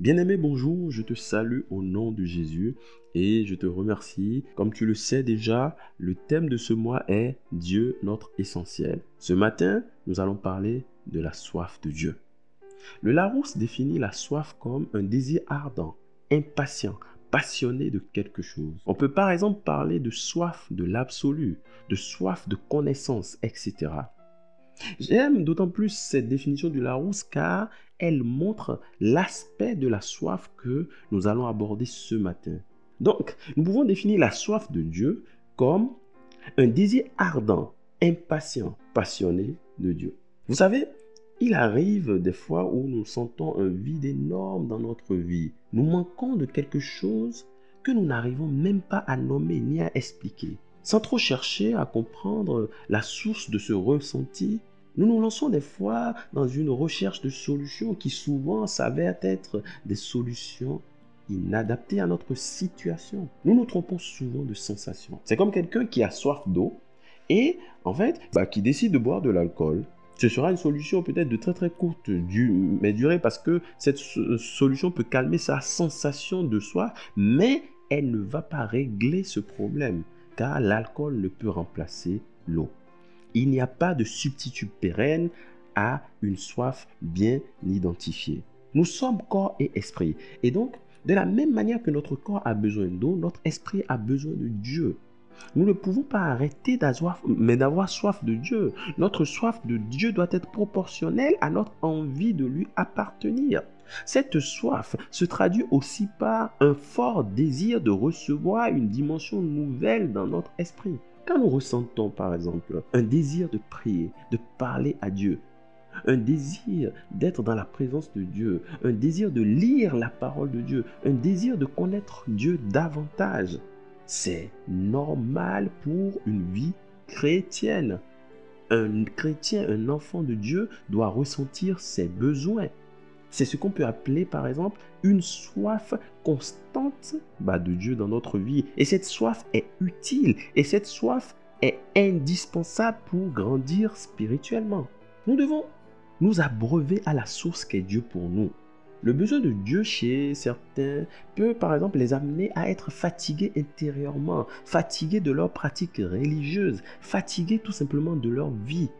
Bien-aimé, bonjour, je te salue au nom de Jésus et je te remercie. Comme tu le sais déjà, le thème de ce mois est Dieu notre essentiel. Ce matin, nous allons parler de la soif de Dieu. Le Larousse définit la soif comme un désir ardent, impatient, passionné de quelque chose. On peut par exemple parler de soif de l'absolu, de soif de connaissance, etc. J'aime d'autant plus cette définition du Larousse car elle montre l'aspect de la soif que nous allons aborder ce matin. Donc, nous pouvons définir la soif de Dieu comme un désir ardent, impatient, passionné de Dieu. Vous savez, il arrive des fois où nous sentons un vide énorme dans notre vie. Nous manquons de quelque chose que nous n'arrivons même pas à nommer ni à expliquer. Sans trop chercher à comprendre la source de ce ressenti, nous nous lançons des fois dans une recherche de solutions qui souvent s'avèrent être des solutions inadaptées à notre situation. Nous nous trompons souvent de sensations. C'est comme quelqu'un qui a soif d'eau et en fait bah, qui décide de boire de l'alcool. Ce sera une solution peut-être de très très courte mais durée parce que cette solution peut calmer sa sensation de soif, mais elle ne va pas régler ce problème l'alcool ne peut remplacer l'eau. Il n'y a pas de substitut pérenne à une soif bien identifiée. Nous sommes corps et esprit. Et donc, de la même manière que notre corps a besoin d'eau, notre esprit a besoin de Dieu. Nous ne pouvons pas arrêter d'avoir, mais d'avoir soif de Dieu. Notre soif de Dieu doit être proportionnelle à notre envie de lui appartenir. Cette soif se traduit aussi par un fort désir de recevoir une dimension nouvelle dans notre esprit. Quand nous ressentons par exemple un désir de prier, de parler à Dieu, un désir d'être dans la présence de Dieu, un désir de lire la parole de Dieu, un désir de connaître Dieu davantage, c'est normal pour une vie chrétienne. Un chrétien, un enfant de Dieu doit ressentir ses besoins. C'est ce qu'on peut appeler par exemple une soif constante bah, de Dieu dans notre vie. Et cette soif est utile et cette soif est indispensable pour grandir spirituellement. Nous devons nous abreuver à la source qu'est Dieu pour nous. Le besoin de Dieu chez certains peut par exemple les amener à être fatigués intérieurement, fatigués de leurs pratiques religieuses, fatigués tout simplement de leur vie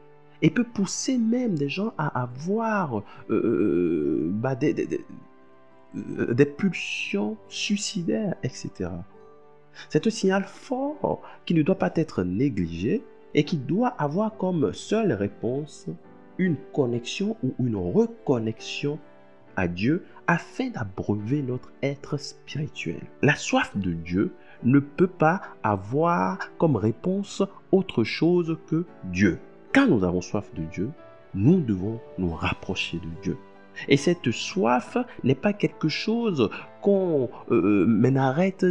et peut pousser même des gens à avoir euh, euh, bah, euh, des, pulsions suicidaires, etc. C'est un signal fort qui ne doit pas être négligé et qui doit avoir comme seule réponse une connexion ou une reconnexion à Dieu afin d'abreuver notre être spirituel. La soif de Dieu ne peut pas avoir comme réponse autre chose que Dieu. Quand nous avons soif de Dieu, nous devons nous rapprocher de Dieu. Et cette soif n'est pas quelque chose qu'on euh, mène arrête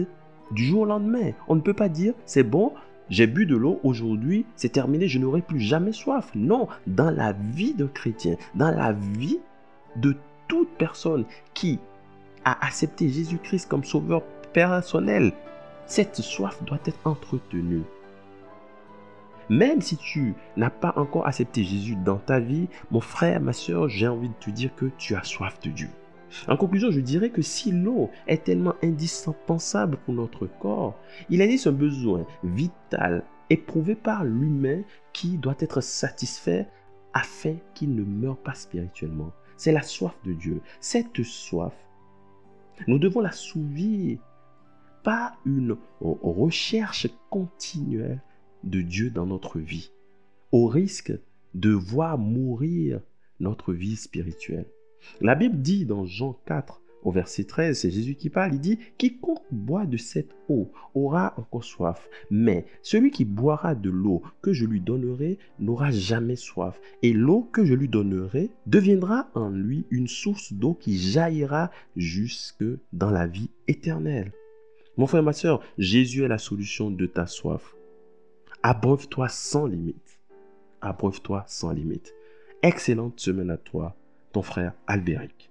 du jour au lendemain. On ne peut pas dire c'est bon, j'ai bu de l'eau aujourd'hui, c'est terminé, je n'aurai plus jamais soif. Non, dans la vie d'un chrétien, dans la vie de toute personne qui a accepté Jésus-Christ comme sauveur personnel, cette soif doit être entretenue. Même si tu n'as pas encore accepté Jésus dans ta vie, mon frère, ma soeur, j'ai envie de te dire que tu as soif de Dieu. En conclusion, je dirais que si l'eau est tellement indispensable pour notre corps, il existe un besoin vital éprouvé par l'humain qui doit être satisfait afin qu'il ne meure pas spirituellement. C'est la soif de Dieu. Cette soif, nous devons la souvir par une recherche continuelle de Dieu dans notre vie, au risque de voir mourir notre vie spirituelle. La Bible dit dans Jean 4, au verset 13, c'est Jésus qui parle, il dit, Quiconque boit de cette eau aura encore soif, mais celui qui boira de l'eau que je lui donnerai n'aura jamais soif, et l'eau que je lui donnerai deviendra en lui une source d'eau qui jaillira jusque dans la vie éternelle. Mon frère, ma soeur, Jésus est la solution de ta soif. Abreuve-toi sans limite. Abreuve-toi sans limite. Excellente semaine à toi, ton frère Albéric.